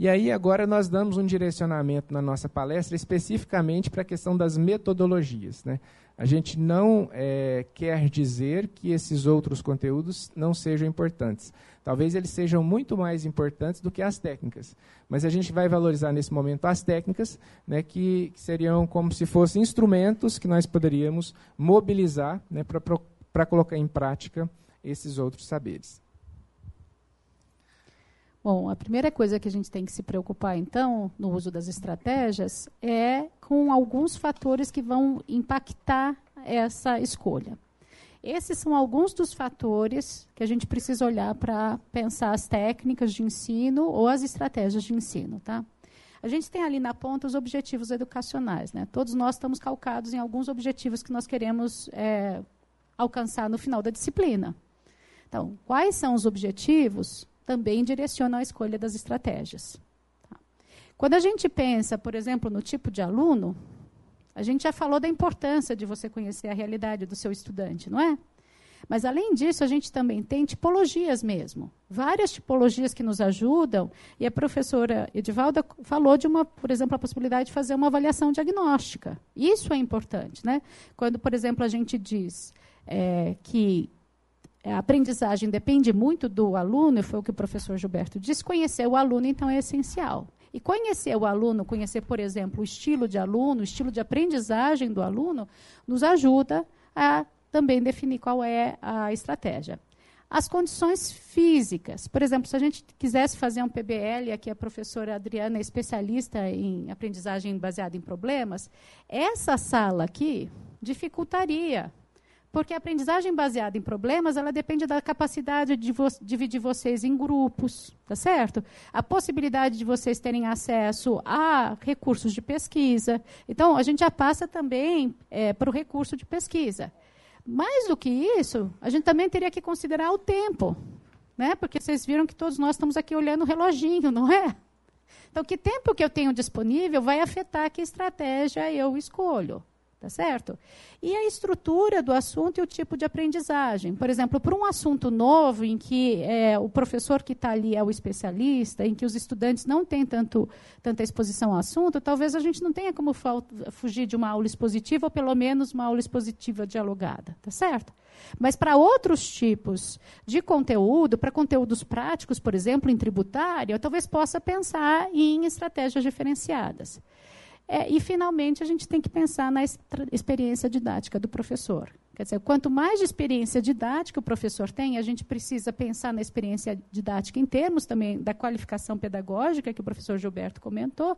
E aí agora nós damos um direcionamento na nossa palestra especificamente para a questão das metodologias. Né? A gente não é, quer dizer que esses outros conteúdos não sejam importantes. Talvez eles sejam muito mais importantes do que as técnicas. Mas a gente vai valorizar nesse momento as técnicas, né, que, que seriam como se fossem instrumentos que nós poderíamos mobilizar né, para colocar em prática esses outros saberes. Bom, a primeira coisa que a gente tem que se preocupar, então, no uso das estratégias, é com alguns fatores que vão impactar essa escolha. Esses são alguns dos fatores que a gente precisa olhar para pensar as técnicas de ensino ou as estratégias de ensino. Tá? A gente tem ali na ponta os objetivos educacionais. Né? Todos nós estamos calcados em alguns objetivos que nós queremos é, alcançar no final da disciplina. Então, quais são os objetivos? Também direcionam a escolha das estratégias. Tá? Quando a gente pensa, por exemplo, no tipo de aluno, a gente já falou da importância de você conhecer a realidade do seu estudante, não é? Mas, além disso, a gente também tem tipologias mesmo. Várias tipologias que nos ajudam. E a professora Edivalda falou de uma, por exemplo, a possibilidade de fazer uma avaliação diagnóstica. Isso é importante. Né? Quando, por exemplo, a gente diz é, que a aprendizagem depende muito do aluno, foi o que o professor Gilberto disse, conhecer o aluno, então, é essencial. E conhecer o aluno, conhecer, por exemplo, o estilo de aluno, o estilo de aprendizagem do aluno, nos ajuda a também definir qual é a estratégia. As condições físicas. Por exemplo, se a gente quisesse fazer um PBL, aqui a professora Adriana é especialista em aprendizagem baseada em problemas, essa sala aqui dificultaria porque a aprendizagem baseada em problemas, ela depende da capacidade de vo dividir vocês em grupos, tá certo? A possibilidade de vocês terem acesso a recursos de pesquisa. Então, a gente já passa também é, para o recurso de pesquisa. Mais do que isso, a gente também teria que considerar o tempo, né? Porque vocês viram que todos nós estamos aqui olhando o reloginho, não é? Então, que tempo que eu tenho disponível vai afetar que estratégia eu escolho. Tá certo? E a estrutura do assunto e o tipo de aprendizagem. Por exemplo, para um assunto novo, em que é, o professor que está ali é o especialista, em que os estudantes não têm tanto, tanta exposição ao assunto, talvez a gente não tenha como fugir de uma aula expositiva, ou pelo menos uma aula expositiva dialogada. Tá certo? Mas para outros tipos de conteúdo, para conteúdos práticos, por exemplo, em tributário, eu talvez possa pensar em estratégias diferenciadas. É, e, finalmente, a gente tem que pensar na experiência didática do professor. Quer dizer, quanto mais de experiência didática o professor tem, a gente precisa pensar na experiência didática em termos também da qualificação pedagógica, que o professor Gilberto comentou,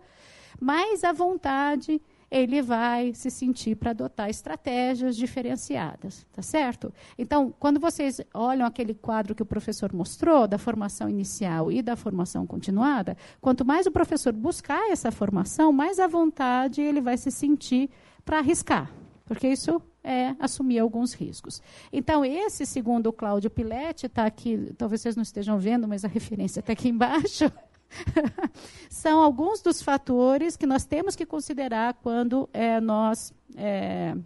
mais a vontade ele vai se sentir para adotar estratégias diferenciadas, tá certo? Então, quando vocês olham aquele quadro que o professor mostrou da formação inicial e da formação continuada, quanto mais o professor buscar essa formação, mais à vontade ele vai se sentir para arriscar, porque isso é assumir alguns riscos. Então, esse, segundo o Cláudio Piletti, está aqui, talvez vocês não estejam vendo, mas a referência está aqui embaixo. São alguns dos fatores que nós temos que considerar quando é, nós é,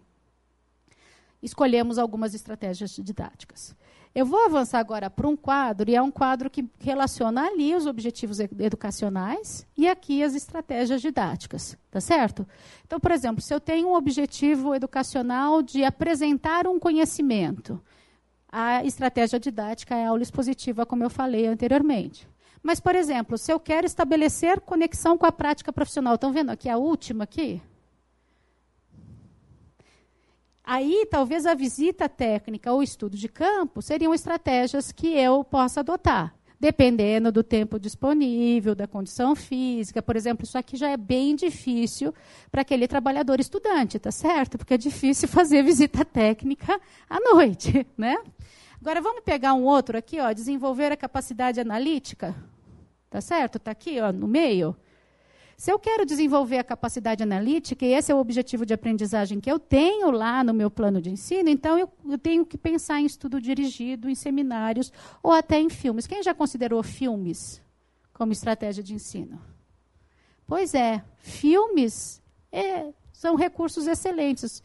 escolhemos algumas estratégias didáticas. Eu vou avançar agora para um quadro, e é um quadro que relaciona ali os objetivos educacionais e aqui as estratégias didáticas, tá certo? Então, por exemplo, se eu tenho um objetivo educacional de apresentar um conhecimento, a estratégia didática é a aula expositiva, como eu falei anteriormente. Mas, por exemplo, se eu quero estabelecer conexão com a prática profissional, estão vendo aqui a última aqui? Aí, talvez a visita técnica ou estudo de campo seriam estratégias que eu possa adotar, dependendo do tempo disponível, da condição física. Por exemplo, isso aqui já é bem difícil para aquele trabalhador estudante, tá certo? Porque é difícil fazer visita técnica à noite, né? Agora vamos pegar um outro aqui, ó, desenvolver a capacidade analítica. Tá certo? Está aqui ó, no meio. Se eu quero desenvolver a capacidade analítica, e esse é o objetivo de aprendizagem que eu tenho lá no meu plano de ensino, então eu, eu, tenho que pensar em estudo dirigido, em seminários ou até em filmes. Quem já considerou filmes como estratégia de ensino? Pois é, filmes é, são recursos excelentes.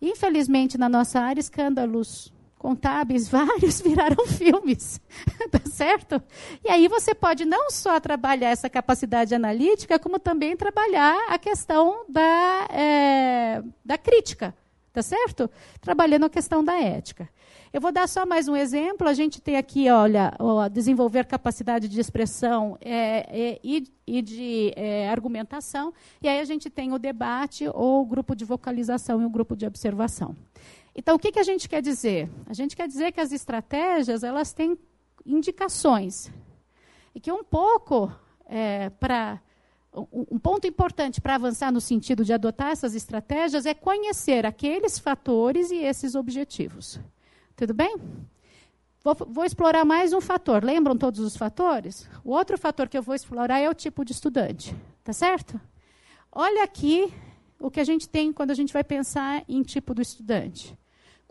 Infelizmente, na nossa área, escândalos contábeis, vários viraram filmes, tá certo? E aí você pode não só trabalhar essa capacidade analítica, como também trabalhar a questão da, é, da crítica, tá certo? Trabalhando a questão da ética. Eu vou dar só mais um exemplo. A gente tem aqui, olha, ó, desenvolver capacidade de expressão é, é, e, e, de é, argumentação. E aí a gente tem o debate ou o grupo de vocalização e o grupo de observação. Então, o que, que a gente quer dizer? A gente quer dizer que as estratégias elas têm indicações. E que um pouco é, para um ponto importante para avançar no sentido de adotar essas estratégias é conhecer aqueles fatores e esses objetivos. Tudo bem? Vou, vou, explorar mais um fator. Lembram todos os fatores? O outro fator que eu vou explorar é o tipo de estudante. Tá certo? Olha aqui o que a gente tem quando a gente vai pensar em tipo do estudante.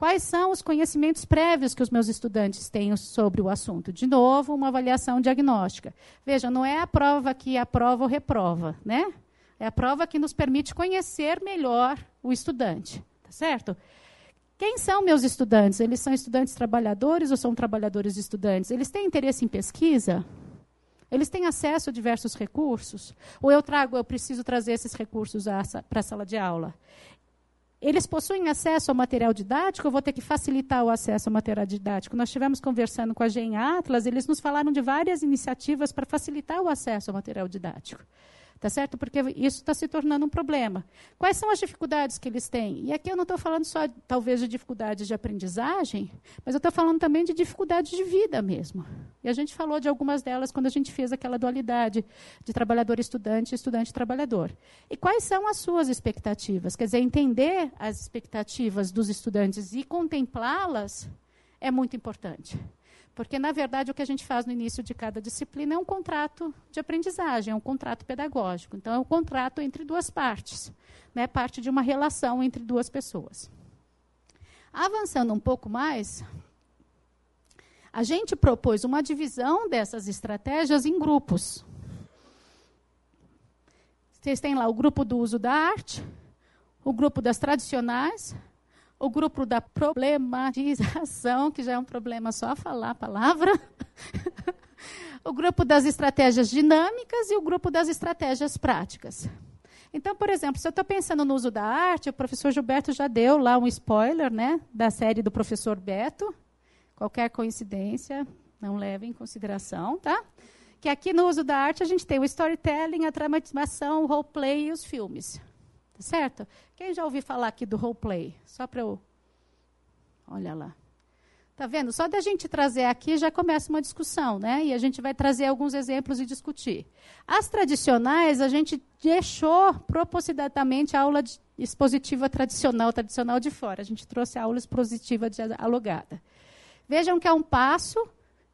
Quais são os conhecimentos prévios que os meus estudantes têm sobre o assunto? De novo, uma avaliação diagnóstica. Veja, não é a prova que aprova ou reprova, né? É a prova que nos permite conhecer melhor o estudante, tá certo? Quem são meus estudantes? Eles são estudantes trabalhadores ou são trabalhadores estudantes? Eles têm interesse em pesquisa? Eles têm acesso a diversos recursos? Ou eu trago, eu preciso trazer esses recursos para a sala de aula? Eles possuem acesso ao material didático, eu vou ter que facilitar o acesso ao material didático. Nós estivemos conversando com a Gen Atlas, eles nos falaram de várias iniciativas para facilitar o acesso ao material didático. Tá certo? Porque isso está se tornando um problema. Quais são as dificuldades que eles têm? E aqui eu não estou falando só, talvez, de dificuldades de aprendizagem, mas eu estou falando também de dificuldades de vida mesmo. E a gente falou de algumas delas quando a gente fez aquela dualidade de trabalhador-estudante e estudante-trabalhador. E quais são as suas expectativas? Quer dizer, entender as expectativas dos estudantes e contemplá-las é muito importante. Porque, na verdade, o que a gente faz no início de cada disciplina é um contrato de aprendizagem, é um contrato pedagógico. Então, é um contrato entre duas partes, né? parte de uma relação entre duas pessoas. Avançando um pouco mais, a gente propôs uma divisão dessas estratégias em grupos. Vocês têm lá o grupo do uso da arte, o grupo das tradicionais, o grupo da problematização, que já é um problema só falar a palavra, o grupo das estratégias dinâmicas e o grupo das estratégias práticas. Então, por exemplo, se eu estou pensando no uso da arte, o professor Gilberto já deu lá um spoiler né, da série do professor Beto. Qualquer coincidência, não leve em consideração, tá? Que aqui no uso da arte a gente tem o storytelling, a dramatização, o roleplay e os filmes. Certo? Quem já ouviu falar aqui do roleplay? Só para eu. Olha lá. Tá vendo? Só da gente trazer aqui já começa uma discussão, né? E a gente vai trazer alguns exemplos e discutir. As tradicionais, a gente deixou propositadamente a aula expositiva tradicional, tradicional de fora. A gente trouxe a aula expositiva alugada. Vejam que é um passo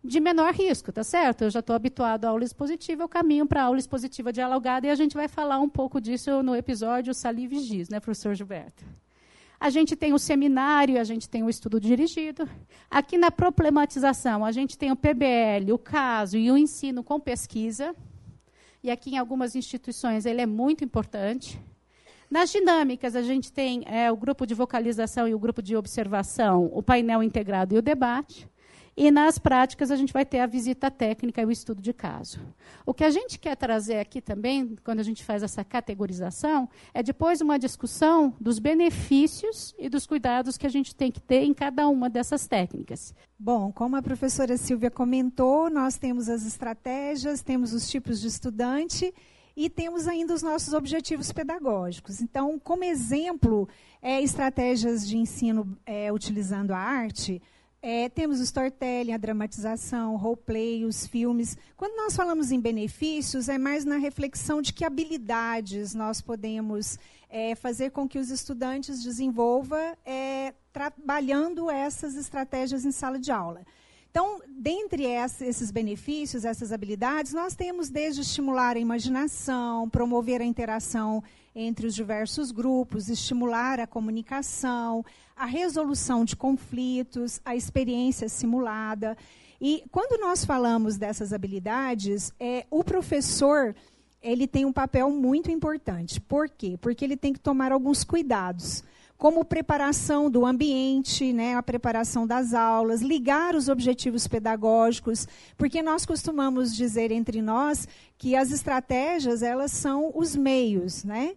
de menor risco, tá certo? Eu já estou habituado à aula expositiva, eu caminho para a aula expositiva dialogada e a gente vai falar um pouco disso no episódio Salive Giz, né, professor Gilberto? A gente tem o seminário, a gente tem o estudo dirigido. Aqui na problematização, a gente tem o PBL, o caso e o ensino com pesquisa. E aqui em algumas instituições ele é muito importante. Nas dinâmicas, a gente tem é, o grupo de vocalização e o grupo de observação, o painel integrado e o debate. E nas práticas a gente vai ter a visita técnica e o estudo de caso. O que a gente quer trazer aqui também, quando a gente faz essa categorização, é depois uma discussão dos benefícios e dos cuidados que a gente tem que ter em cada uma dessas técnicas. Bom, como a professora Silvia comentou, nós temos as estratégias, temos os tipos de estudante e temos ainda os nossos objetivos pedagógicos. Então, como exemplo, é, estratégias de ensino é, utilizando a arte, é, temos o storytelling, a dramatização, o roleplay, os filmes. Quando nós falamos em benefícios, é mais na reflexão de que habilidades nós podemos é, fazer com que os estudantes desenvolvam é, trabalhando essas estratégias em sala de aula. Então, dentre esses benefícios, essas habilidades, nós temos desde estimular a imaginação, promover a interação entre os diversos grupos, estimular a comunicação, a resolução de conflitos, a experiência simulada. E quando nós falamos dessas habilidades, é, o professor ele tem um papel muito importante. Por quê? Porque ele tem que tomar alguns cuidados. como preparação do ambiente, né, a preparação das aulas, ligar os objetivos pedagógicos, porque nós costumamos dizer entre nós que as estratégias elas são os meios, né?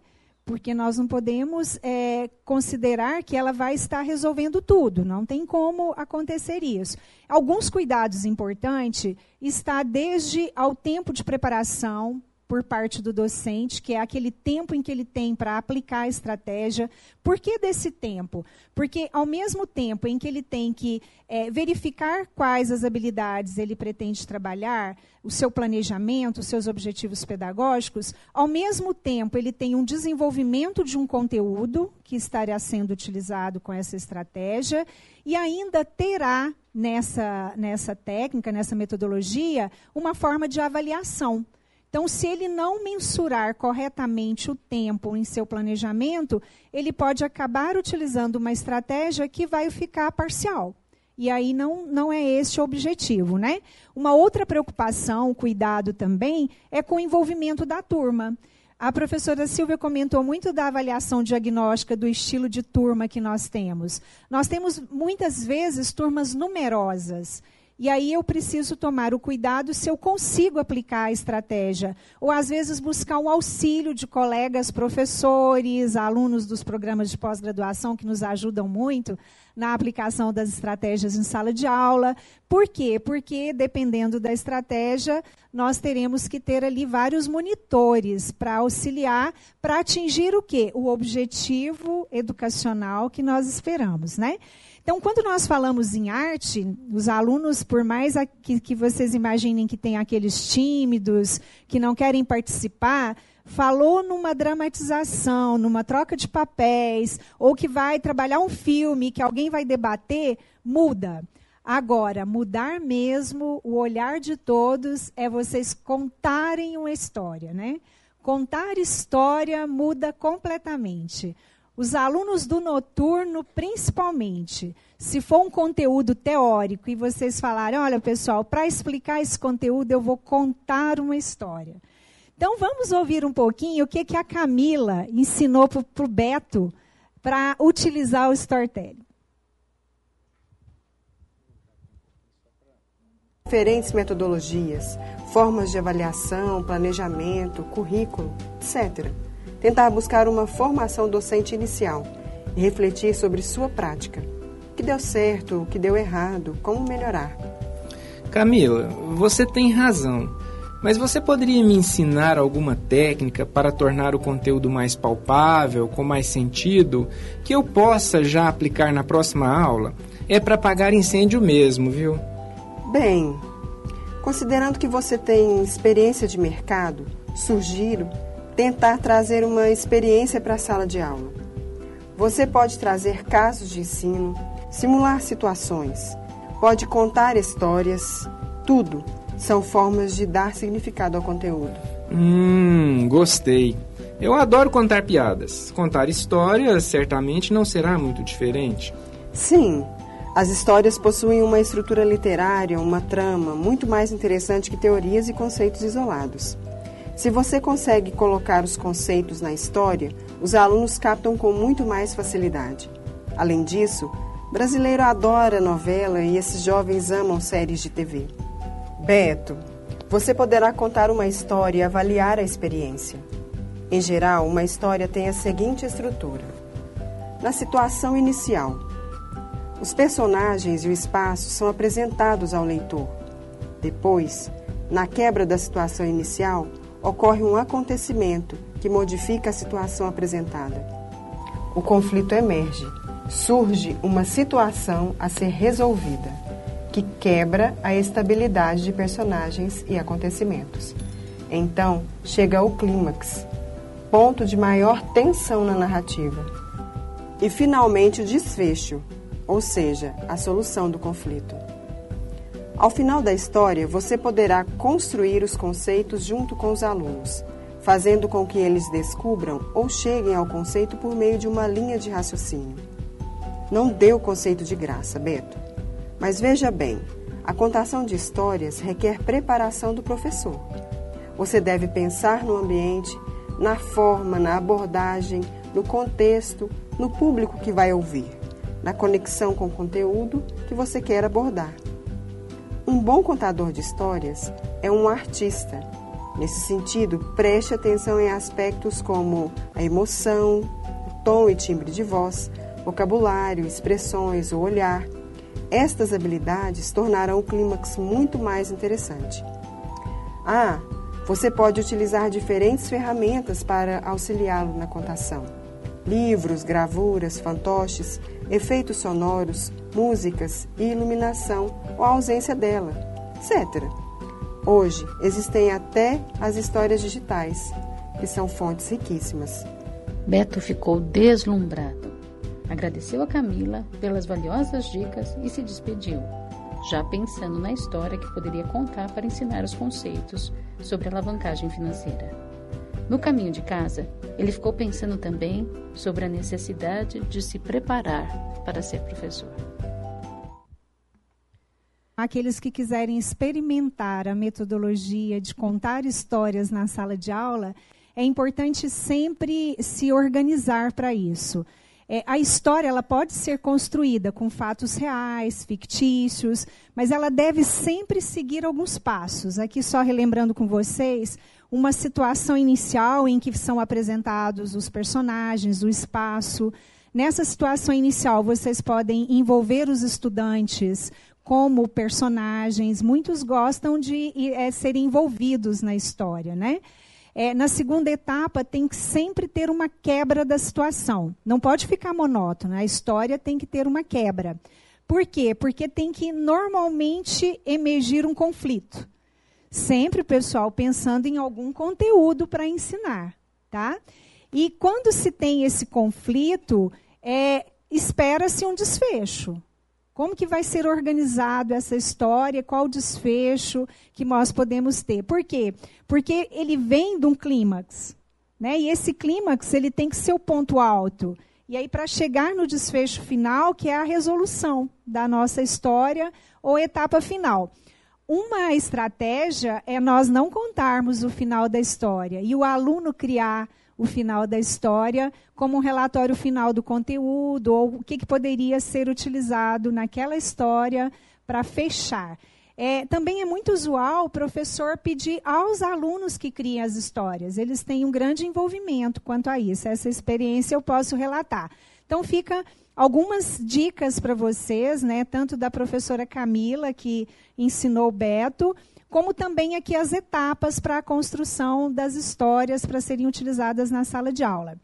Porque nós não podemos é, considerar que ela vai estar resolvendo tudo, não tem como acontecer isso. Alguns cuidados importantes está desde ao tempo de preparação, por parte do docente, que é aquele tempo em que ele tem para aplicar a estratégia. Por que desse tempo? Porque, ao mesmo tempo em que ele tem que é, verificar quais as habilidades ele pretende trabalhar, o seu planejamento, os seus objetivos pedagógicos, ao mesmo tempo ele tem um desenvolvimento de um conteúdo que estará sendo utilizado com essa estratégia e ainda terá nessa, nessa técnica, nessa metodologia, uma forma de avaliação. Então, se ele não mensurar corretamente o tempo em seu planejamento, ele pode acabar utilizando uma estratégia que vai ficar parcial. E aí não, não é esse o objetivo, né? Uma outra preocupação, cuidado também, é com o envolvimento da turma. A professora Silvia comentou muito da avaliação diagnóstica do estilo de turma que nós temos. Nós temos muitas vezes turmas numerosas. E aí eu preciso tomar o cuidado se eu consigo aplicar a estratégia. Ou às vezes buscar um auxílio de colegas professores, alunos dos programas de pós-graduação que nos ajudam muito na aplicação das estratégias em sala de aula. Por quê? Porque dependendo da estratégia, nós teremos que ter ali vários monitores para auxiliar para atingir o quê? O objetivo educacional que nós esperamos, né? Então, quando nós falamos em arte, os alunos, por mais que, que vocês imaginem que tem aqueles tímidos, que não querem participar, falou numa dramatização, numa troca de papéis, ou que vai trabalhar um filme que alguém vai debater, muda. Agora, mudar mesmo o olhar de todos é vocês contarem uma história, né? Contar história muda completamente. Os alunos do noturno, principalmente, se for um conteúdo teórico e vocês falarem, olha, pessoal, para explicar esse conteúdo eu vou contar uma história. Então vamos ouvir um pouquinho o que, que a Camila ensinou para o Beto para utilizar o storytelling. Diferentes metodologias, formas de avaliação, planejamento, currículo, etc tentar buscar uma formação docente inicial e refletir sobre sua prática. O que deu certo, o que deu errado, como melhorar. Camila, você tem razão. Mas você poderia me ensinar alguma técnica para tornar o conteúdo mais palpável, com mais sentido, que eu possa já aplicar na próxima aula? É para apagar incêndio mesmo, viu? Bem, considerando que você tem experiência de mercado, sugiro tentar trazer uma experiência para a sala de aula. Você pode trazer casos de ensino, simular situações, pode contar histórias, tudo são formas de dar significado ao conteúdo. Hum, gostei. Eu adoro contar piadas. Contar histórias certamente não será muito diferente. Sim, as histórias possuem uma estrutura literária, uma trama muito mais interessante que teorias e conceitos isolados. Se você consegue colocar os conceitos na história, os alunos captam com muito mais facilidade. Além disso, brasileiro adora novela e esses jovens amam séries de TV. Beto, você poderá contar uma história e avaliar a experiência. Em geral, uma história tem a seguinte estrutura: na situação inicial, os personagens e o espaço são apresentados ao leitor. Depois, na quebra da situação inicial, ocorre um acontecimento que modifica a situação apresentada. O conflito emerge, surge uma situação a ser resolvida, que quebra a estabilidade de personagens e acontecimentos. Então, chega o clímax, ponto de maior tensão na narrativa. E finalmente o desfecho, ou seja, a solução do conflito. Ao final da história, você poderá construir os conceitos junto com os alunos, fazendo com que eles descubram ou cheguem ao conceito por meio de uma linha de raciocínio. Não dê o conceito de graça, Beto. Mas veja bem, a contação de histórias requer preparação do professor. Você deve pensar no ambiente, na forma, na abordagem, no contexto, no público que vai ouvir, na conexão com o conteúdo que você quer abordar. Um bom contador de histórias é um artista. Nesse sentido, preste atenção em aspectos como a emoção, o tom e timbre de voz, vocabulário, expressões, o olhar. Estas habilidades tornarão o clímax muito mais interessante. Ah, você pode utilizar diferentes ferramentas para auxiliá-lo na contação: livros, gravuras, fantoches, efeitos sonoros, músicas e iluminação ou a ausência dela, etc. Hoje existem até as histórias digitais, que são fontes riquíssimas. Beto ficou deslumbrado. Agradeceu a Camila pelas valiosas dicas e se despediu já pensando na história que poderia contar para ensinar os conceitos sobre alavancagem financeira. No caminho de casa, ele ficou pensando também sobre a necessidade de se preparar para ser professor. Aqueles que quiserem experimentar a metodologia de contar histórias na sala de aula, é importante sempre se organizar para isso. É, a história ela pode ser construída com fatos reais, fictícios, mas ela deve sempre seguir alguns passos. Aqui, só relembrando com vocês, uma situação inicial em que são apresentados os personagens, o espaço. Nessa situação inicial, vocês podem envolver os estudantes como personagens. Muitos gostam de é, serem envolvidos na história, né? É, na segunda etapa, tem que sempre ter uma quebra da situação. Não pode ficar monótono. A história tem que ter uma quebra. Por quê? Porque tem que normalmente emergir um conflito. Sempre, pessoal, pensando em algum conteúdo para ensinar. Tá? E quando se tem esse conflito, é, espera-se um desfecho. Como que vai ser organizado essa história? Qual o desfecho que nós podemos ter? Por quê? Porque ele vem de um clímax. Né? E esse clímax ele tem que ser o ponto alto. E aí, para chegar no desfecho final, que é a resolução da nossa história ou etapa final. Uma estratégia é nós não contarmos o final da história e o aluno criar o final da história como um relatório final do conteúdo ou o que, que poderia ser utilizado naquela história para fechar. É, também é muito usual o professor pedir aos alunos que criem as histórias. Eles têm um grande envolvimento quanto a isso. Essa experiência eu posso relatar. Então, fica algumas dicas para vocês, né, tanto da professora Camila, que ensinou o Beto, como também aqui as etapas para a construção das histórias para serem utilizadas na sala de aula.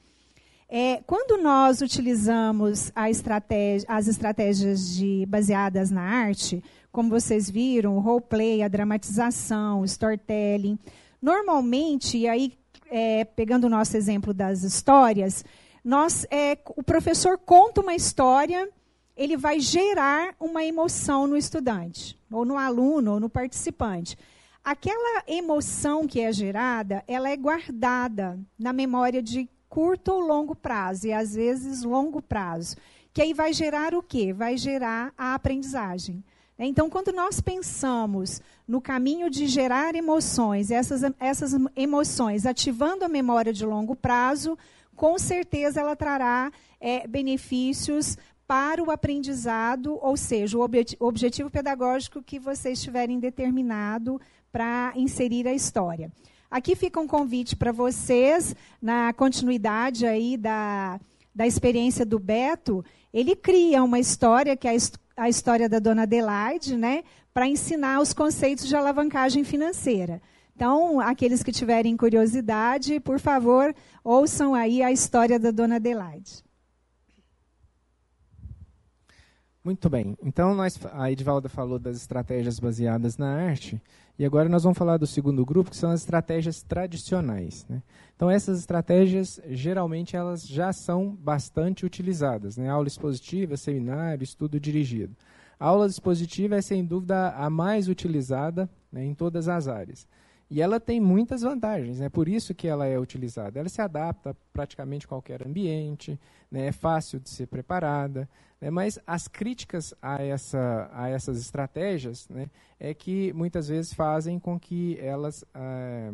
É, quando nós utilizamos estratégia, as estratégias de, baseadas na arte, como vocês viram, o roleplay, a dramatização, o storytelling, normalmente, e aí é, pegando o nosso exemplo das histórias, nós, é, o professor conta uma história ele vai gerar uma emoção no estudante, ou no aluno, ou no participante. Aquela emoção que é gerada, ela é guardada na memória de curto ou longo prazo, e às vezes longo prazo. Que aí vai gerar o quê? Vai gerar a aprendizagem. Então, quando nós pensamos no caminho de gerar emoções, essas, essas emoções ativando a memória de longo prazo, com certeza ela trará é, benefícios para o aprendizado, ou seja, o objetivo pedagógico que vocês tiverem determinado para inserir a história. Aqui fica um convite para vocês, na continuidade aí da, da experiência do Beto, ele cria uma história, que é a história da dona Adelaide, né, para ensinar os conceitos de alavancagem financeira. Então, aqueles que tiverem curiosidade, por favor, ouçam aí a história da dona Adelaide. Muito bem. Então, nós, a Edvalda falou das estratégias baseadas na arte, e agora nós vamos falar do segundo grupo, que são as estratégias tradicionais. Né? Então, essas estratégias, geralmente, elas já são bastante utilizadas. Né? Aula expositiva, seminário, estudo dirigido. A aula expositiva é, sem dúvida, a mais utilizada né, em todas as áreas. E ela tem muitas vantagens, é né? por isso que ela é utilizada. Ela se adapta a praticamente qualquer ambiente, né? é fácil de ser preparada, né? mas as críticas a, essa, a essas estratégias né? é que muitas vezes fazem com que elas ah,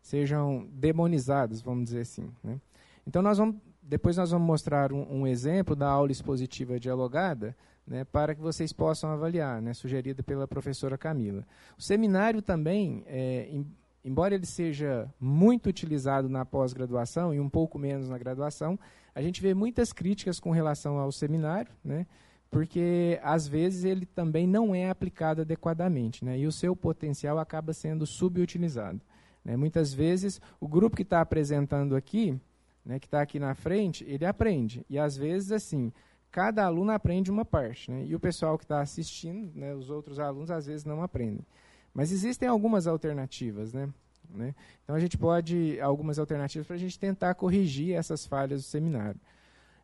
sejam demonizadas, vamos dizer assim. Né? Então nós vamos depois nós vamos mostrar um, um, exemplo da aula expositiva dialogada, né, para que vocês possam avaliar, né, sugerida pela professora Camila. O seminário também, é, em, embora ele seja muito utilizado na pós-graduação e um pouco menos na graduação, a gente vê muitas críticas com relação ao seminário, né, porque às vezes ele também não é aplicado adequadamente, né, e o seu potencial acaba sendo subutilizado. Né. Muitas vezes o grupo que está apresentando aqui né, que está aqui na frente, ele aprende. E às vezes, assim, cada aluno aprende uma parte. Né, e o pessoal que está assistindo, né, os outros alunos, às vezes não aprendem. Mas existem algumas alternativas. Né, né? Então a gente pode, algumas alternativas para a gente tentar corrigir essas falhas do seminário.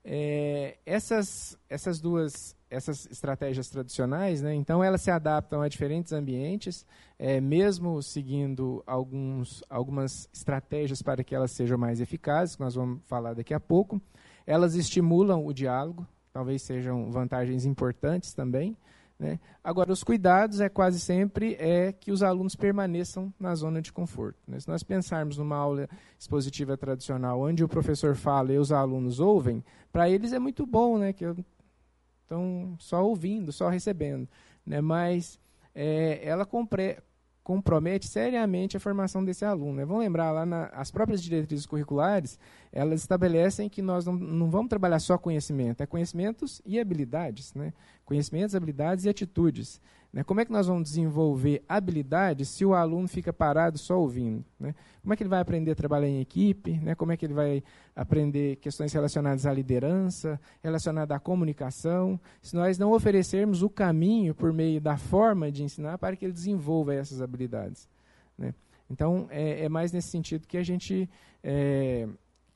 É, essas, essas duas essas estratégias tradicionais, né, então elas se adaptam a diferentes ambientes, é, mesmo seguindo alguns, algumas estratégias para que elas sejam mais eficazes, que nós vamos falar daqui a pouco. Elas estimulam o diálogo, talvez sejam vantagens importantes também. Né? Agora, os cuidados é quase sempre é que os alunos permaneçam na zona de conforto. Né? Se nós pensarmos numa aula expositiva tradicional, onde o professor fala e os alunos ouvem, para eles é muito bom, né? que estão só ouvindo, só recebendo. Né? Mas é, ela compre, compromete seriamente a formação desse aluno. Né? Vamos lembrar, lá na, as próprias diretrizes curriculares, elas estabelecem que nós não, não vamos trabalhar só conhecimento, é conhecimentos e habilidades. Né? Conhecimentos, habilidades e atitudes. Né? Como é que nós vamos desenvolver habilidades se o aluno fica parado só ouvindo? Né? Como é que ele vai aprender a trabalhar em equipe? Né? Como é que ele vai aprender questões relacionadas à liderança, relacionadas à comunicação? Se nós não oferecermos o caminho por meio da forma de ensinar para que ele desenvolva essas habilidades. Né? Então, é, é, mais nesse sentido que a gente é,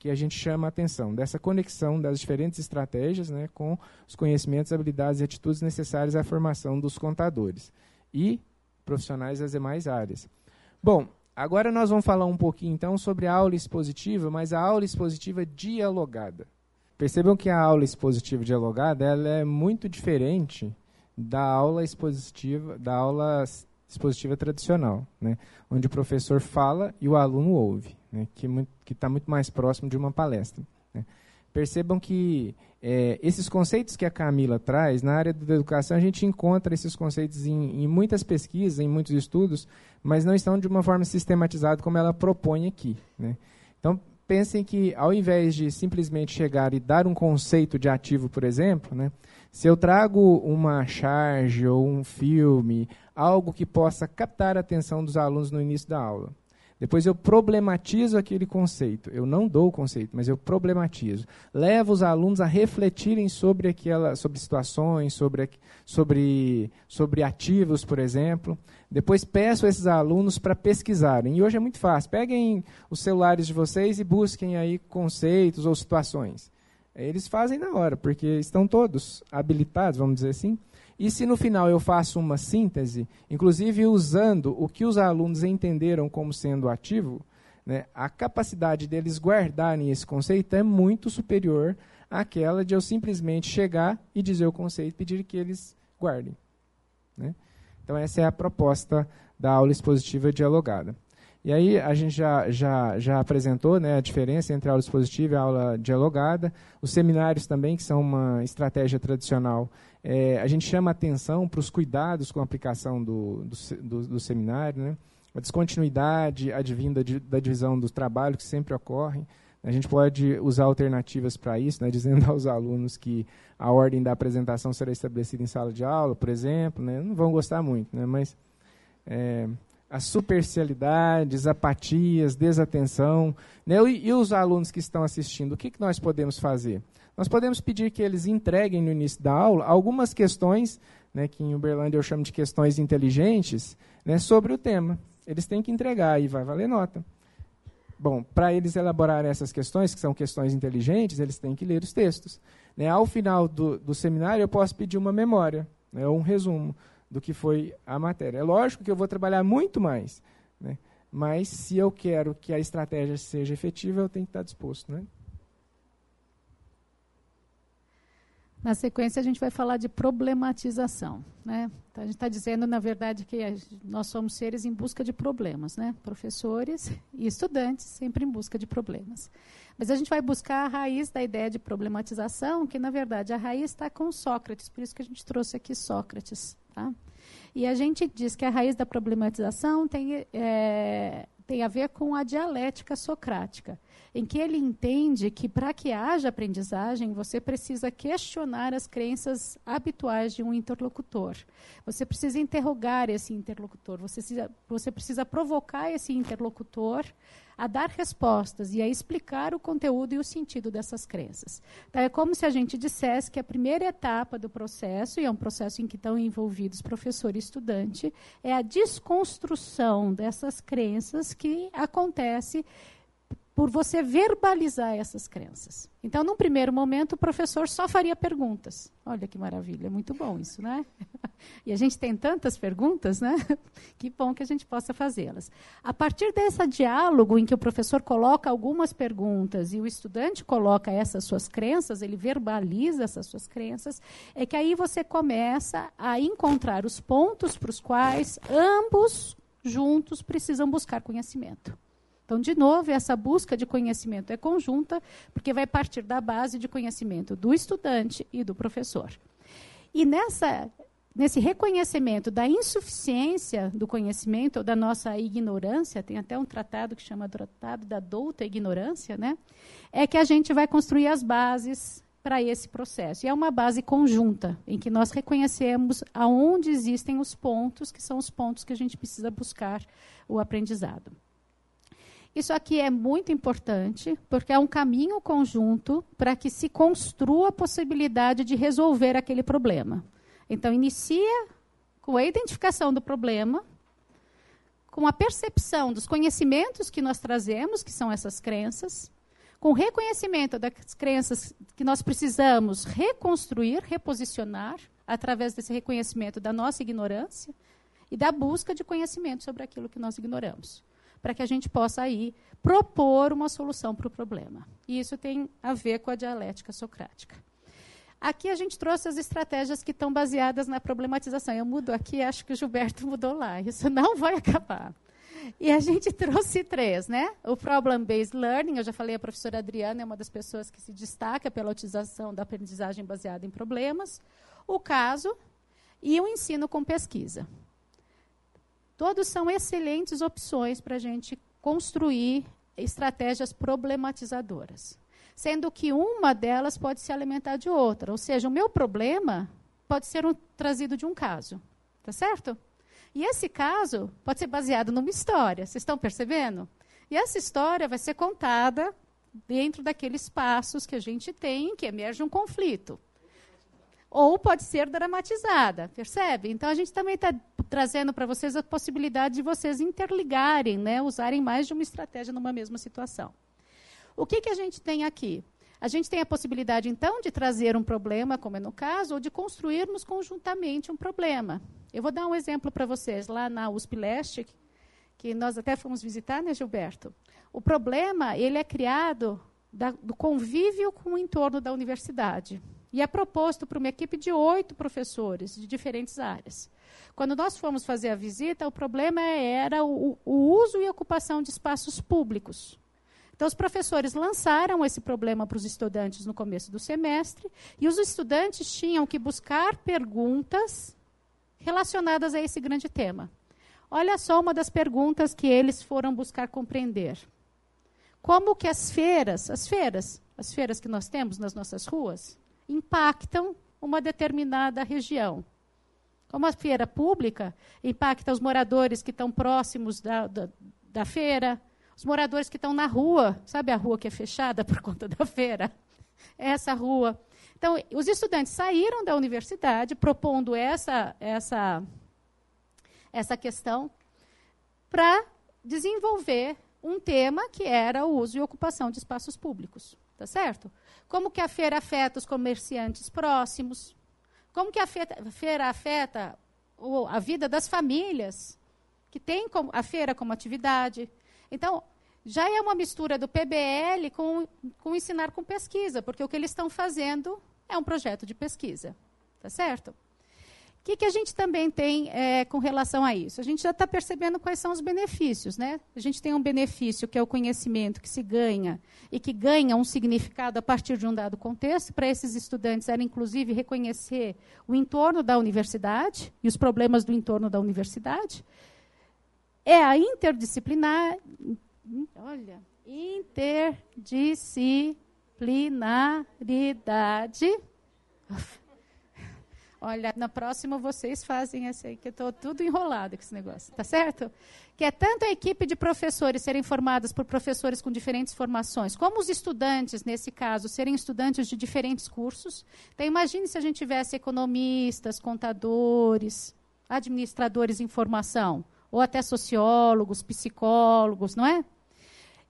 que a gente chama a atenção, dessa conexão das diferentes estratégias né, com os conhecimentos, habilidades e atitudes necessárias à formação dos contadores e profissionais das demais áreas. Bom, agora nós vamos falar um pouquinho então sobre a aula expositiva, mas a aula expositiva dialogada. Percebam que a aula expositiva dialogada ela é muito diferente da aula expositiva, da aula expositiva tradicional, né, onde o professor fala e o aluno ouve né, que está muito mais próximo de uma palestra. Né. Percebam que é, esses conceitos que a Camila traz, na área da educação, a gente encontra esses conceitos em, em, muitas pesquisas, em muitos estudos, mas não estão de uma forma sistematizada como ela propõe aqui. Né. Então, pensem que, ao invés de simplesmente chegar e dar um conceito de ativo, por exemplo, né, se eu trago uma charge ou um filme, algo que possa captar a atenção dos alunos no início da aula, depois eu problematizo aquele conceito. Eu não dou o conceito, mas eu problematizo. Levo os alunos a refletirem sobre aquela, sobre situações, sobre, sobre, sobre ativos, por exemplo. Depois peço a esses alunos para pesquisarem. E hoje é muito fácil. Peguem os celulares de vocês e busquem aí conceitos ou situações. Eles fazem na hora, porque estão todos habilitados, vamos dizer assim. E se no final eu faço uma síntese, inclusive usando o que os alunos entenderam como sendo ativo, né, a capacidade deles guardarem esse conceito é muito superior àquela de eu simplesmente chegar e dizer o conceito e pedir que eles guardem. Né? Então, essa é a proposta da aula expositiva dialogada. E aí a gente já, já, já apresentou né, a diferença entre a aula expositiva e a aula dialogada. Os seminários também, que são uma estratégia tradicional, é, a gente chama atenção para os cuidados com a aplicação do, do, do, do seminário, né? a descontinuidade advinda de, da divisão do trabalho, que sempre ocorre. A gente pode usar alternativas para isso, né, dizendo aos alunos que a ordem da apresentação será estabelecida em sala de aula, por exemplo. Né, não vão gostar muito, né, mas é, as superficialidades, apatias, desatenção. Né? E, e, os alunos que estão assistindo, o que, que nós podemos fazer? Nós podemos pedir que eles entreguem no início da aula algumas questões, né, que em Uberlândia eu chamo de questões inteligentes, né, sobre o tema. Eles têm que entregar e vai valer nota. Bom, para eles elaborarem essas questões, que são questões inteligentes, eles têm que ler os textos. Né? Ao final do, do seminário, eu posso pedir uma memória, né, um resumo do que foi a matéria. É lógico que eu vou trabalhar muito mais, né? mas se eu quero que a estratégia seja efetiva, eu tenho que estar disposto. Né? Na sequência, a gente vai falar de problematização. Né? Então, a gente está dizendo, na verdade, que nós somos seres em busca de problemas. Né? Professores e estudantes sempre em busca de problemas. Mas a gente vai buscar a raiz da ideia de problematização, que, na verdade, a raiz está com Sócrates. Por isso que a gente trouxe aqui Sócrates. Tá? E a gente diz que a raiz da problematização tem, é, tem a ver com a dialética socrática em que ele entende que para que haja aprendizagem, você precisa questionar as crenças habituais de um interlocutor. Você precisa interrogar esse interlocutor, você precisa, você precisa provocar esse interlocutor a dar respostas e a explicar o conteúdo e o sentido dessas crenças. Então, é como se a gente dissesse que a primeira etapa do processo, e é um processo em que estão envolvidos professor e estudante, é a desconstrução dessas crenças que acontece por você verbalizar essas crenças. Então, num primeiro momento, o professor só faria perguntas. Olha que maravilha, é muito bom isso, né? e a gente tem tantas perguntas, né? que bom que a gente possa fazê-las. A partir desse diálogo em que o professor coloca algumas perguntas e o estudante coloca essas suas crenças, ele verbaliza essas suas crenças, é que aí você começa a encontrar os pontos para os quais ambos juntos precisam buscar conhecimento. Então, de novo, essa busca de conhecimento é conjunta, porque vai partir da base de conhecimento do estudante e do professor. E nessa, nesse reconhecimento da insuficiência do conhecimento ou da nossa ignorância, tem até um tratado que chama Tratado da Douta Ignorância, né? é que a gente vai construir as bases para esse processo. E é uma base conjunta, em que nós reconhecemos aonde existem os pontos, que são os pontos que a gente precisa buscar o aprendizado. Isso aqui é muito importante, porque é um caminho conjunto para que se construa a possibilidade de resolver aquele problema. Então, inicia com a identificação do problema, com a percepção dos conhecimentos que nós trazemos, que são essas crenças, com o reconhecimento das crenças que nós precisamos reconstruir, reposicionar, através desse reconhecimento da nossa ignorância e da busca de conhecimento sobre aquilo que nós ignoramos para que a gente possa aí propor uma solução para o problema. E isso tem a ver com a dialética socrática. Aqui a gente trouxe as estratégias que estão baseadas na problematização. Eu mudo aqui, acho que o Gilberto mudou lá. Isso não vai acabar. E a gente trouxe três, né? O Problem-Based Learning, eu já falei, a professora Adriana é uma das pessoas que se destaca pela utilização da aprendizagem baseada em problemas. O caso e o ensino com pesquisa. Todos são excelentes opções para a gente construir estratégias problematizadoras. Sendo que uma delas pode se alimentar de outra. Ou seja, o meu problema pode ser um, trazido de um caso. Tá certo? E esse caso pode ser baseado numa história. Vocês estão percebendo? E essa história vai ser contada dentro daqueles passos que a gente tem que emerge um conflito ou pode ser dramatizada, percebe? Então a gente também está trazendo para vocês a possibilidade de vocês interligarem, né, usarem mais de uma estratégia numa mesma situação. O que, que a gente tem aqui? A gente tem a possibilidade, então, de trazer um problema, como é no caso, ou de construirmos conjuntamente um problema. Eu vou dar um exemplo para vocês. Lá na USP Leste, que nós até fomos visitar, né, Gilberto? O problema ele é criado da, do convívio com o entorno da universidade. E é proposto para uma equipe de oito professores de diferentes áreas. Quando nós fomos fazer a visita, o problema era o, o uso e ocupação de espaços públicos. Então, os professores lançaram esse problema para os estudantes no começo do semestre, e os estudantes tinham que buscar perguntas relacionadas a esse grande tema. Olha só uma das perguntas que eles foram buscar compreender. Como que as feiras, as feiras, as feiras que nós temos nas nossas ruas, impactam uma determinada região. Como a feira pública impacta os moradores que estão próximos da, da, da feira, os moradores que estão na rua, sabe a rua que é fechada por conta da feira? Essa rua. Então, os estudantes saíram da universidade propondo essa, essa, essa questão para desenvolver um tema que era o uso e ocupação de espaços públicos. Tá certo? Como que a feira afeta os comerciantes próximos? Como que a feira afeta a vida das famílias que têm a feira como atividade? Então, já é uma mistura do PBL com, com ensinar com pesquisa, porque o que eles estão fazendo É um projeto de pesquisa. Tá certo? O que, que, a gente também tem é, com relação a isso? A gente já está percebendo quais são os benefícios. Né? A gente tem um benefício que é o conhecimento que se ganha e que ganha um significado a partir de um dado contexto. Para esses estudantes, era inclusive reconhecer o entorno da universidade e os problemas do entorno da universidade. É a interdisciplinar. Olha, interdisciplinaridade Olha, na próxima vocês fazem essa aí, que eu estou tudo enrolado com esse negócio, tá certo? Que é tanto a equipe de professores serem formadas por professores com diferentes formações, como os estudantes, nesse caso, serem estudantes de diferentes cursos. Então, imagine se a gente tivesse economistas, contadores, administradores em formação, ou até sociólogos, psicólogos, não é?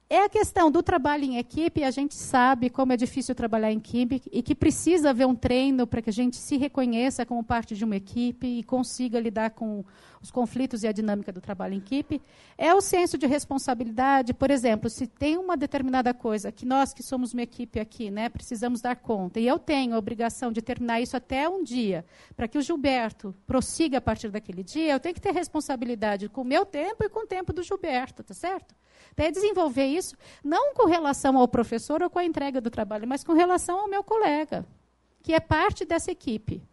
É a questão do trabalho em equipe, a gente sabe como é difícil trabalhar em equipe e que precisa haver um treino para que a gente se reconheça como parte de uma equipe e consiga lidar com os conflitos e a dinâmica do trabalho em equipe. É o senso de responsabilidade, por exemplo, se tem uma determinada coisa que nós que somos uma equipe aqui, né, precisamos dar conta, e eu tenho a obrigação de terminar isso até um dia, para que o Gilberto prossiga a partir daquele dia, eu tenho que ter responsabilidade com o meu tempo e com o tempo do Gilberto, tá certo? Até desenvolver isso, não com relação ao professor ou com a entrega do trabalho, mas com relação ao meu colega, que é parte dessa equipe.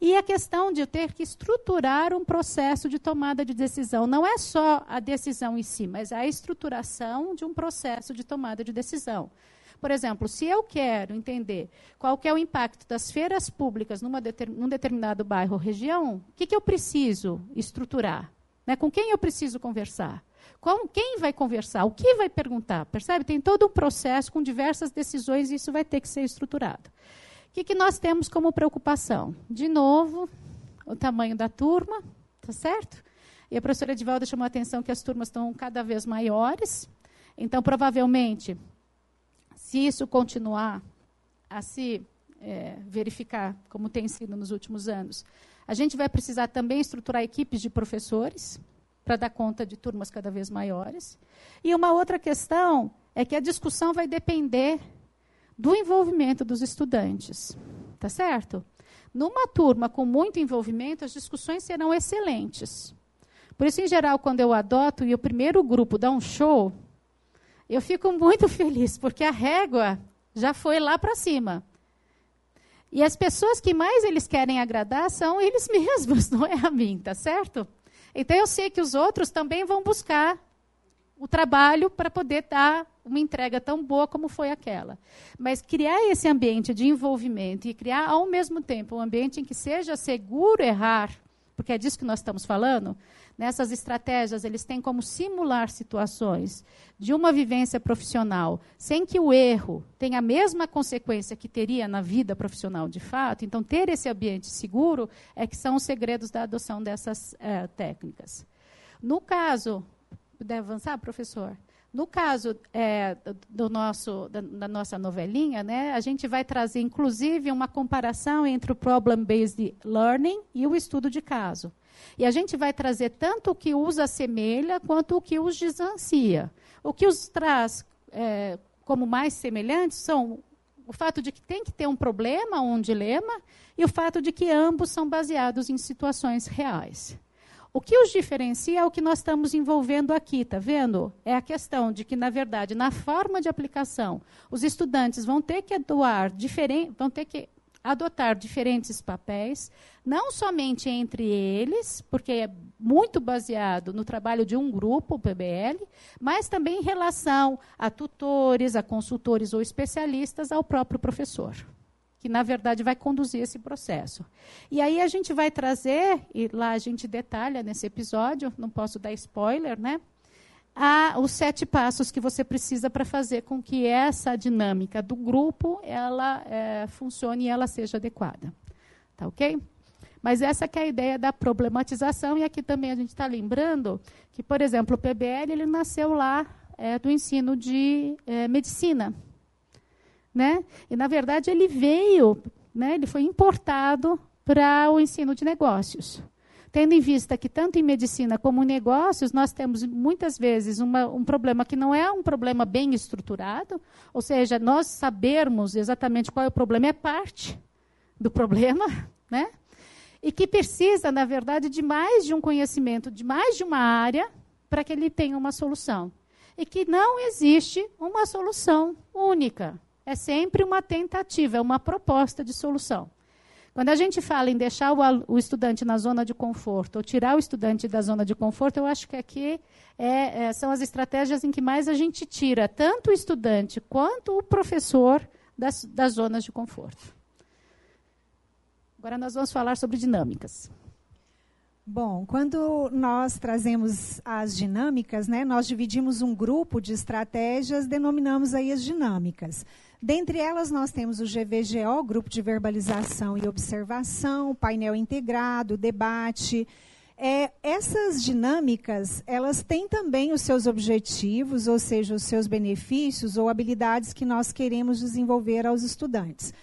E a questão de eu ter que estruturar um processo de tomada de decisão. Não é só a decisão em si, mas a estruturação de um processo de tomada de decisão. Por exemplo, se eu quero entender qual que é o impacto das feiras públicas numa deter, num determinado bairro ou região, o que, que eu preciso estruturar? Né? Com quem eu preciso conversar? Com quem vai conversar? O que vai perguntar? Percebe? Tem todo um processo com diversas decisões e isso vai ter que ser estruturado. O que, que nós temos como preocupação? De novo, o tamanho da turma, tá certo? E a professora Edivalda chamou a atenção que as turmas estão cada vez maiores. Então, provavelmente, se isso continuar a se é, verificar, como tem sido nos últimos anos, a gente vai precisar também estruturar equipes de professores para dar conta de turmas cada vez maiores. E uma outra questão é que a discussão vai depender do envolvimento dos estudantes. Tá certo? Numa turma com muito envolvimento, as discussões serão excelentes. Por isso, em geral, quando eu adoto e o primeiro grupo dá um show, eu fico muito feliz, porque a régua já foi lá para cima. E as pessoas que mais eles querem agradar são eles mesmos, não é a mim, tá certo? Então eu sei que os outros também vão buscar o trabalho para poder dar uma entrega tão boa como foi aquela. Mas criar esse ambiente de envolvimento e criar ao mesmo tempo um ambiente em que seja seguro errar, porque é disso que nós estamos falando, nessas estratégias eles têm como simular situações de uma vivência profissional sem que o erro tenha a mesma consequência que teria na vida profissional de fato. Então, ter esse ambiente seguro é que são os segredos da adoção dessas é, técnicas. No caso, puder avançar, professor? No caso é, do nosso, da, da, nossa novelinha, né, a gente vai trazer, inclusive, uma comparação entre o Problem-Based Learning e o estudo de caso. E a gente vai trazer tanto o que os assemelha quanto o que os distancia. O que os traz é, como mais semelhantes são o fato de que tem que ter um problema, um dilema, e o fato de que ambos são baseados em situações reais. O que os diferencia é o que nós estamos envolvendo aqui, tá vendo? É a questão de que, na verdade, na forma de aplicação, os estudantes vão ter que atuar diferente, vão ter que adotar diferentes papéis, não somente entre eles, porque é muito baseado no trabalho de um grupo, o PBL, mas também em relação a tutores, a consultores ou especialistas, ao próprio professor que na verdade vai conduzir esse processo. E aí a gente vai trazer, e lá a gente detalha nesse episódio, não posso dar spoiler, né? A, os sete passos que você precisa para fazer com que essa dinâmica do grupo ela é, funcione e ela seja adequada. Tá ok? Mas essa que é a ideia da problematização, e aqui também a gente está lembrando que, por exemplo, o PBL ele nasceu lá é, do ensino de é, medicina. Né? E, na verdade, ele veio, né, ele foi importado para o ensino de negócios. Tendo em vista que, tanto em medicina como em negócios, nós temos muitas vezes uma, um problema que não é um problema bem estruturado, ou seja, nós sabermos exatamente qual é o problema é parte do problema, né? E que precisa, na verdade, de mais de um conhecimento, de mais de uma área, para que ele tenha uma solução. E que não existe uma solução única. É sempre uma tentativa, é uma proposta de solução. Quando a gente fala em deixar o, estudante na zona de conforto ou tirar o estudante da zona de conforto, eu acho que aqui é, é, são as estratégias em que mais a gente tira tanto o estudante quanto o professor das, das zonas de conforto. Agora nós vamos falar sobre dinâmicas. Bom, quando nós trazemos as dinâmicas, né, nós dividimos um grupo de estratégias, denominamos aí as dinâmicas. Dentre elas, nós temos o GVGO, Grupo de Verbalização e Observação, painel integrado, debate. É, essas dinâmicas, elas têm também os seus objetivos, ou seja, os seus benefícios ou habilidades que nós queremos desenvolver aos estudantes.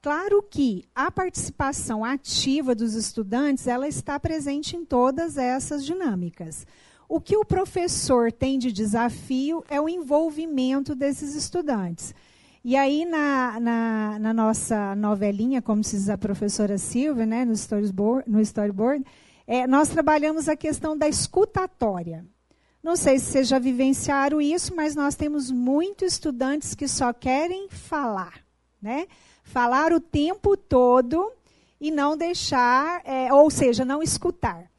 Claro que a participação ativa dos estudantes, ela está presente em todas essas dinâmicas. O que o professor tem de desafio é o envolvimento desses estudantes. E aí, na, na, na, nossa novelinha, como se diz a professora Silvia, né, no storyboard, no storyboard é, nós trabalhamos a questão da escutatória. Não sei se vocês já vivenciaram isso, mas nós temos muitos estudantes que só querem falar. Né? Falar o tempo todo e não deixar, é, ou seja, não escutar.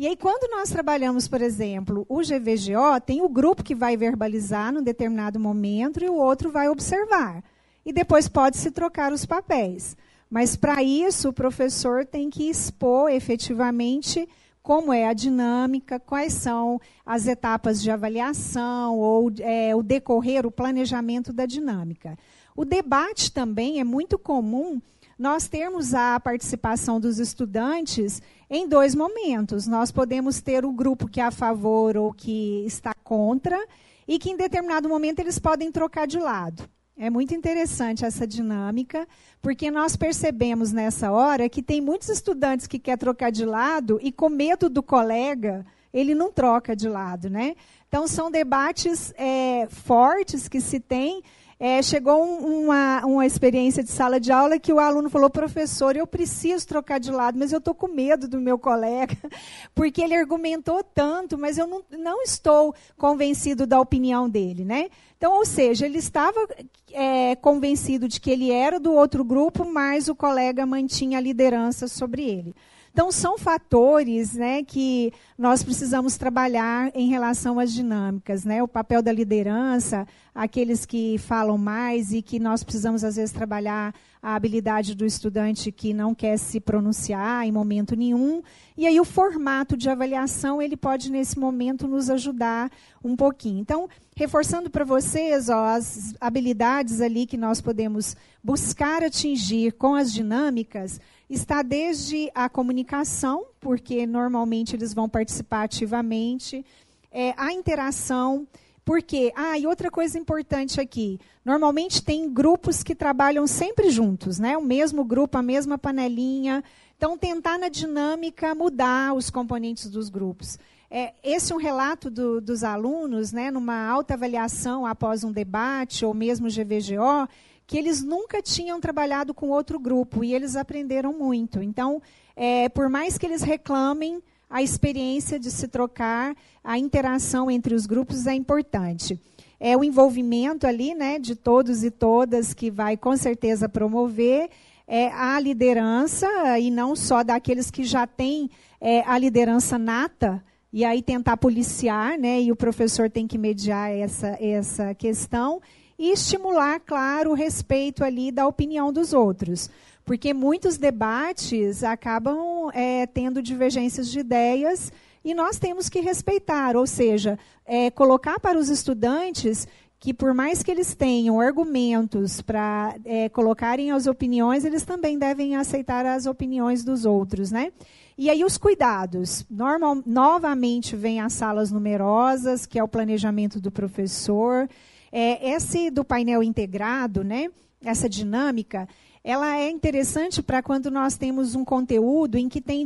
E aí, quando nós trabalhamos, por exemplo, o GVGO, tem o grupo que vai verbalizar num determinado momento e o outro vai observar. E depois pode-se trocar os papéis. Mas, para isso, o professor tem que expor efetivamente como é a dinâmica, quais são as etapas de avaliação ou é, o decorrer, o planejamento da dinâmica. O debate também é muito comum nós termos a participação dos estudantes em dois momentos. Nós podemos ter o grupo que é a favor ou que está contra, e que em determinado momento eles podem trocar de lado. É muito interessante essa dinâmica, porque nós percebemos nessa hora que tem muitos estudantes que quer trocar de lado e com medo do colega, ele não troca de lado, né? Então são debates é, fortes que se tem é, chegou um, uma, uma experiência de sala de aula que o aluno falou, professor, eu preciso trocar de lado, mas eu estou com medo do meu colega, porque ele argumentou tanto, mas eu não, não estou convencido da opinião dele. Né? Então, ou seja, ele estava é, convencido de que ele era do outro grupo, mas o colega mantinha a liderança sobre ele. Então, são fatores né, que nós precisamos trabalhar em relação às dinâmicas. Né? O papel da liderança, aqueles que falam mais e que nós precisamos, às vezes, trabalhar a habilidade do estudante que não quer se pronunciar em momento nenhum. E aí, o formato de avaliação, ele pode, nesse momento, nos ajudar um pouquinho. Então, reforçando para vocês ó, as habilidades ali que nós podemos buscar atingir com as dinâmicas está desde a comunicação, porque normalmente eles vão participar ativamente, é, a interação, porque, ah, e outra coisa importante aqui, normalmente tem grupos que trabalham sempre juntos, né? O mesmo grupo, a mesma panelinha. Então, tentar na dinâmica mudar os componentes dos grupos. É, esse é um relato do, dos alunos, né, numa alta avaliação após um debate, ou mesmo GVGO, que eles nunca tinham trabalhado com outro grupo e eles aprenderam muito. Então, é, por mais que eles reclamem, a experiência de se trocar, a interação entre os grupos é importante. É o envolvimento ali, né, de todos e todas que vai com certeza promover é, a liderança e não só daqueles que já têm é, a liderança nata e aí tentar policiar, né, e o professor tem que mediar essa essa questão e estimular, claro, o respeito ali da opinião dos outros. Porque muitos debates acabam é, tendo divergências de ideias e nós temos que respeitar, ou seja, é, colocar para os estudantes que por mais que eles tenham argumentos para é, colocarem as opiniões, eles também devem aceitar as opiniões dos outros, né? E aí os cuidados. Normal, novamente vem as salas numerosas, que é o planejamento do professor. É, esse do painel integrado, né, essa dinâmica, ela é interessante para quando nós temos um conteúdo em que tem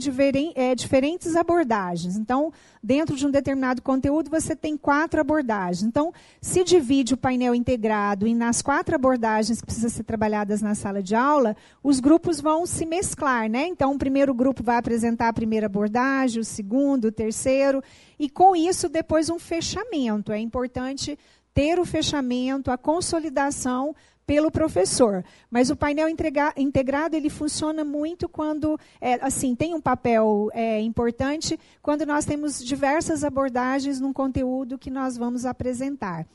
é, diferentes abordagens. Então, dentro de um determinado conteúdo, você tem quatro abordagens. Então, se divide o painel integrado e nas quatro abordagens que precisam ser trabalhadas na sala de aula, os grupos vão se mesclar. Né? Então, o primeiro grupo vai apresentar a primeira abordagem, o segundo, o terceiro, e com isso, depois, um fechamento. É importante ter o fechamento, a consolidação pelo professor. Mas o painel integrado ele funciona muito quando, é, assim, tem um papel é, importante quando nós temos diversas abordagens num conteúdo que nós vamos apresentar.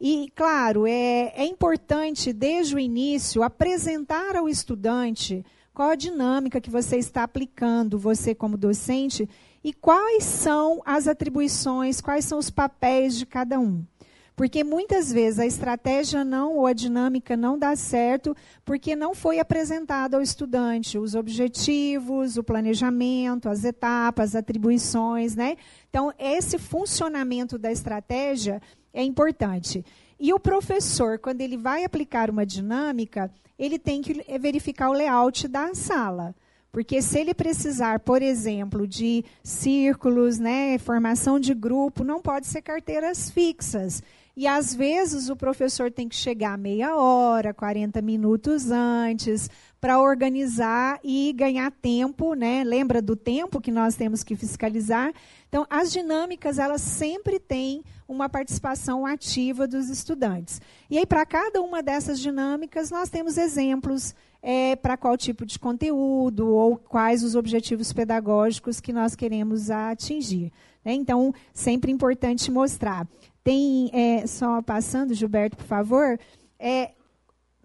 E, claro, é, é importante, desde o início, apresentar ao estudante qual a dinâmica que você está aplicando, você como docente, e quais são as atribuições, quais são os papéis de cada um. Porque muitas vezes a estratégia não ou a dinâmica não dá certo porque não foi apresentado ao estudante os objetivos, o planejamento, as etapas, as atribuições, né? Então, esse funcionamento da estratégia é importante. E o professor, quando ele vai aplicar uma dinâmica, ele tem que verificar o layout da sala. Porque se ele precisar, por exemplo, de círculos, né, formação de grupo, não pode ser carteiras fixas. E às vezes o professor tem que chegar meia hora, 40 minutos antes, para organizar e ganhar tempo, né? Lembra do tempo que nós temos que fiscalizar? Então, as dinâmicas, elas sempre têm uma participação ativa dos estudantes. E aí, para cada uma dessas dinâmicas, nós temos exemplos é, para qual tipo de conteúdo ou quais os objetivos pedagógicos que nós queremos atingir. Né? Então, sempre importante mostrar. Tem, é, só passando, Gilberto, por favor, é,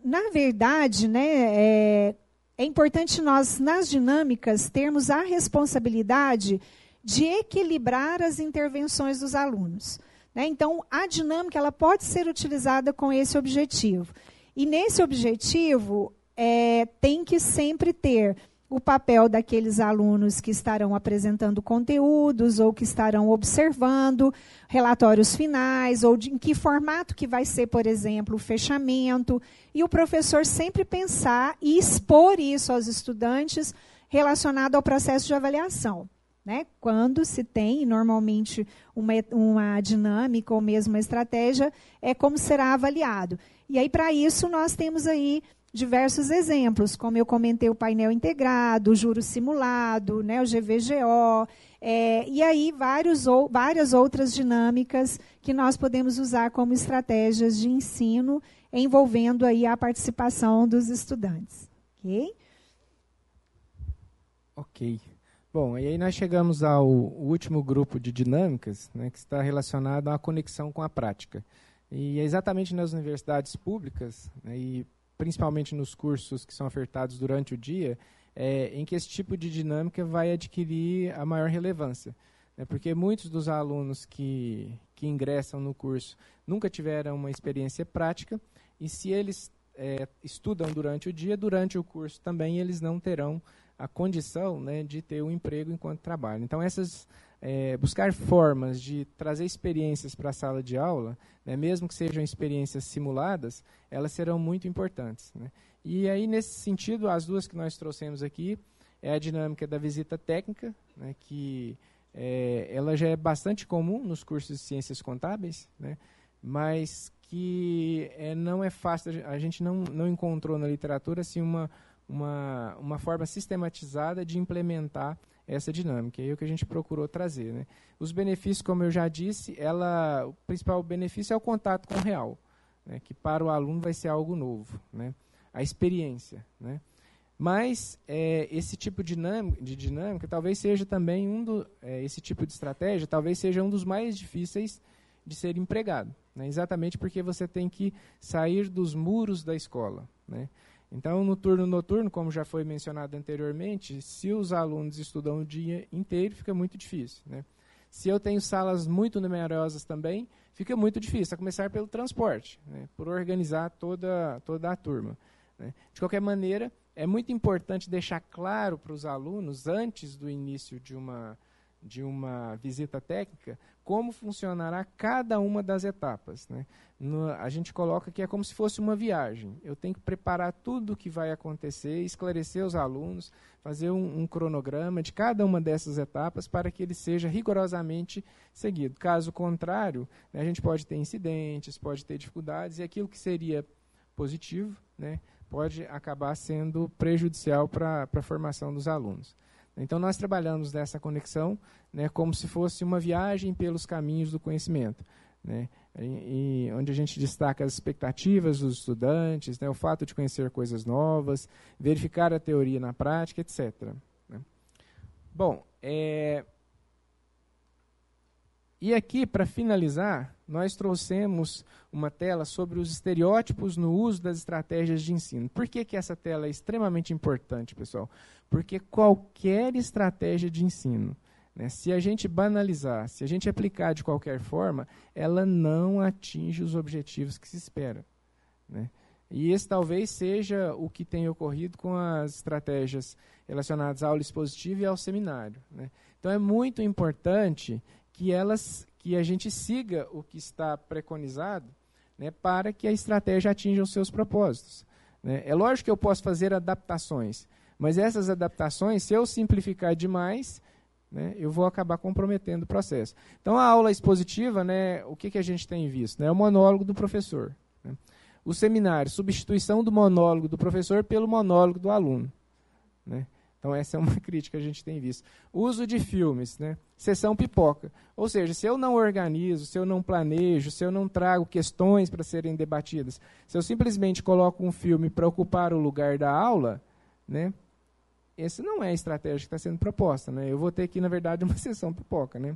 na verdade, né, é, é importante nós, nas dinâmicas, termos a responsabilidade de equilibrar as intervenções dos alunos. Né? Então, a dinâmica ela pode ser utilizada com esse objetivo. E nesse objetivo, é, tem que sempre ter o papel daqueles alunos que estarão apresentando conteúdos ou que estarão observando relatórios finais ou de, em que formato que vai ser, por exemplo, o fechamento e o professor sempre pensar e expor isso aos estudantes relacionado ao processo de avaliação. Né? Quando se tem normalmente uma, uma dinâmica ou mesmo uma estratégia, é como será avaliado. E aí, para isso, nós temos aí diversos exemplos, como eu comentei, o painel integrado, o juro simulado, né, o GVGO, é, e aí vários ou, várias outras dinâmicas que nós podemos usar como estratégias de ensino, envolvendo aí a participação dos estudantes. Ok? Ok. Bom, e aí nós chegamos ao último grupo de dinâmicas, né, que está relacionado à conexão com a prática. E é exatamente nas universidades públicas, né, e principalmente nos cursos que são ofertados durante o dia, é, em que esse tipo de dinâmica vai adquirir a maior relevância. Né? Porque muitos dos alunos que, que ingressam no curso nunca tiveram uma experiência prática, e se eles é, estudam durante o dia, durante o curso também eles não terão a condição né, de ter um emprego enquanto trabalham. Então, essas é, buscar formas de trazer experiências para a sala de aula, né, mesmo que sejam experiências simuladas, elas serão muito importantes. Né? E aí, nesse sentido, as duas que nós trouxemos aqui é a dinâmica da visita técnica, né, que é, ela já é bastante comum nos cursos de ciências contábeis, né, mas que é, não é fácil, a gente não, não encontrou na literatura assim, uma, uma, uma forma sistematizada de implementar essa dinâmica. É o que a gente procurou trazer. Né? Os benefícios, como eu já disse, ela, o principal benefício é o contato com o real, né? que para o aluno vai ser algo novo, né? a experiência. Né? Mas é, esse tipo de dinâmica, de dinâmica, talvez seja também um do, é, esse tipo de estratégia, talvez seja um dos mais difíceis de ser empregado, né? exatamente porque você tem que sair dos muros da escola. Né? Então, no turno noturno, como já foi mencionado anteriormente, se os alunos estudam o dia inteiro, fica muito difícil. Né? Se eu tenho salas muito numerosas também, fica muito difícil, a começar pelo transporte, né? por organizar toda, toda a turma. Né? De qualquer maneira, é muito importante deixar claro para os alunos, antes do início de uma, de uma visita técnica, como funcionará cada uma das etapas. Né? No, a gente coloca que é como se fosse uma viagem. Eu tenho que preparar tudo o que vai acontecer, esclarecer os alunos, fazer um, um, cronograma de cada uma dessas etapas para que ele seja rigorosamente seguido. Caso contrário, né, a gente pode ter incidentes, pode ter dificuldades, e aquilo que seria positivo né, pode acabar sendo prejudicial para a formação dos alunos. Então, nós trabalhamos nessa conexão né, como se fosse uma viagem pelos caminhos do conhecimento. Né, e, onde a gente destaca as expectativas dos estudantes, né, o fato de conhecer coisas novas, verificar a teoria na prática, etc. Né. Bom, é, e aqui, para finalizar, nós trouxemos uma tela sobre os estereótipos no uso das estratégias de ensino. Por que, que essa tela é extremamente importante, pessoal? Porque qualquer estratégia de ensino, né, se a gente banalizar, se a gente aplicar de qualquer forma, ela não atinge os objetivos que se espera. Né? E esse talvez seja o que tem ocorrido com as estratégias relacionadas à aula expositiva e ao seminário. Né? Então é muito importante que elas que a gente siga o que está preconizado né, para que a estratégia atinja os seus propósitos. Né? É lógico que eu posso fazer adaptações, mas essas adaptações, se eu simplificar demais, né, eu vou acabar comprometendo o processo. Então, a aula expositiva, né, o que, que a gente tem visto? É o monólogo do professor. Né? O seminário, substituição do monólogo do professor pelo monólogo do aluno. Né? Então, essa é uma crítica que a gente tem visto. Uso de filmes, né? sessão pipoca. Ou seja, se eu não organizo, se eu não planejo, se eu não trago questões para serem debatidas, se eu simplesmente coloco um filme para ocupar o lugar da aula, né? essa não é a estratégia que está sendo proposta. Né? Eu vou ter aqui, na verdade, uma sessão pipoca. Né?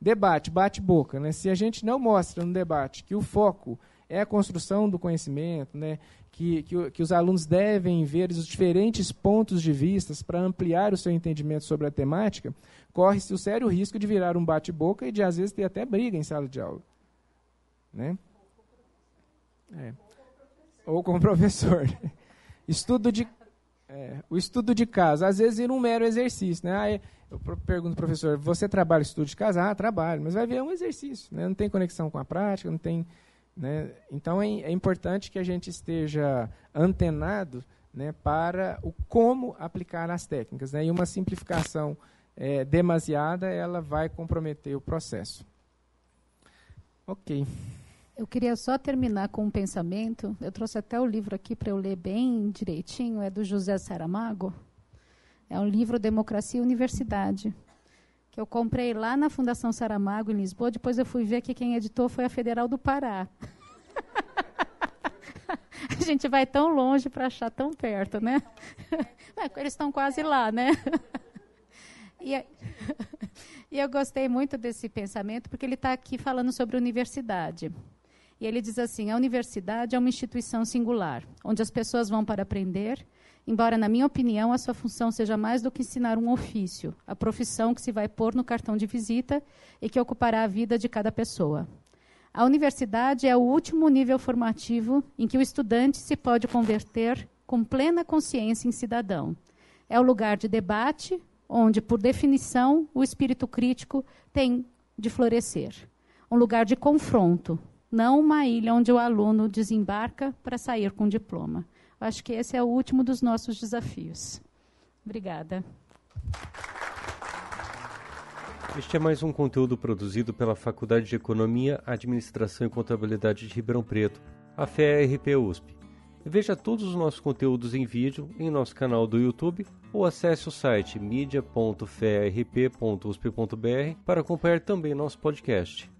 Debate, bate-boca. Né? Se a gente não mostra no debate que o foco é a construção do conhecimento, né? que, que, que os alunos devem ver os diferentes pontos de vista para ampliar o seu entendimento sobre a temática, corre-se o sério risco de virar um bate-boca e de, às vezes, ter até briga em sala de aula. Né? É. Ou com o professor. Estudo de, é, o estudo de casa, às vezes, vira um mero exercício. Né? Aí eu pergunto ao professor, você trabalha estudo de casa? Ah, trabalho, mas vai ver é um exercício. Né? Não tem conexão com a prática, não tem né? Então é, é, importante que a gente esteja antenado né, para o como aplicar as técnicas. Né? E uma simplificação é, demasiada ela vai comprometer o processo. Ok. Eu queria só terminar com um pensamento. Eu trouxe até o livro aqui para eu ler bem direitinho. É do José Saramago. É um livro Democracia e Universidade que eu comprei lá na Fundação Saramago, em Lisboa. Depois eu fui ver que quem editou foi a Federal do Pará. a gente vai tão longe para achar tão perto, né? Eles estão quase lá, né? E, eu gostei muito desse pensamento, porque ele está aqui falando sobre universidade. E ele diz assim: a universidade é uma instituição singular, onde as pessoas vão para aprender embora, na minha opinião, a sua função seja mais do que ensinar um ofício, a profissão que se vai pôr no cartão de visita e que ocupará a vida de cada pessoa. A universidade é o último nível formativo em que o estudante se pode converter com plena consciência em cidadão. É o lugar de debate, onde, por definição, o espírito crítico tem de florescer. Um lugar de confronto, não uma ilha onde o aluno desembarca para sair com diploma. Acho que esse é o último dos nossos desafios. Obrigada. Este é mais um conteúdo produzido pela Faculdade de Economia, Administração e Contabilidade de Ribeirão Preto, a FERP USP. Veja todos os nossos conteúdos em vídeo em nosso canal do YouTube ou acesse o site media.ferp.usp.br para acompanhar também nosso podcast.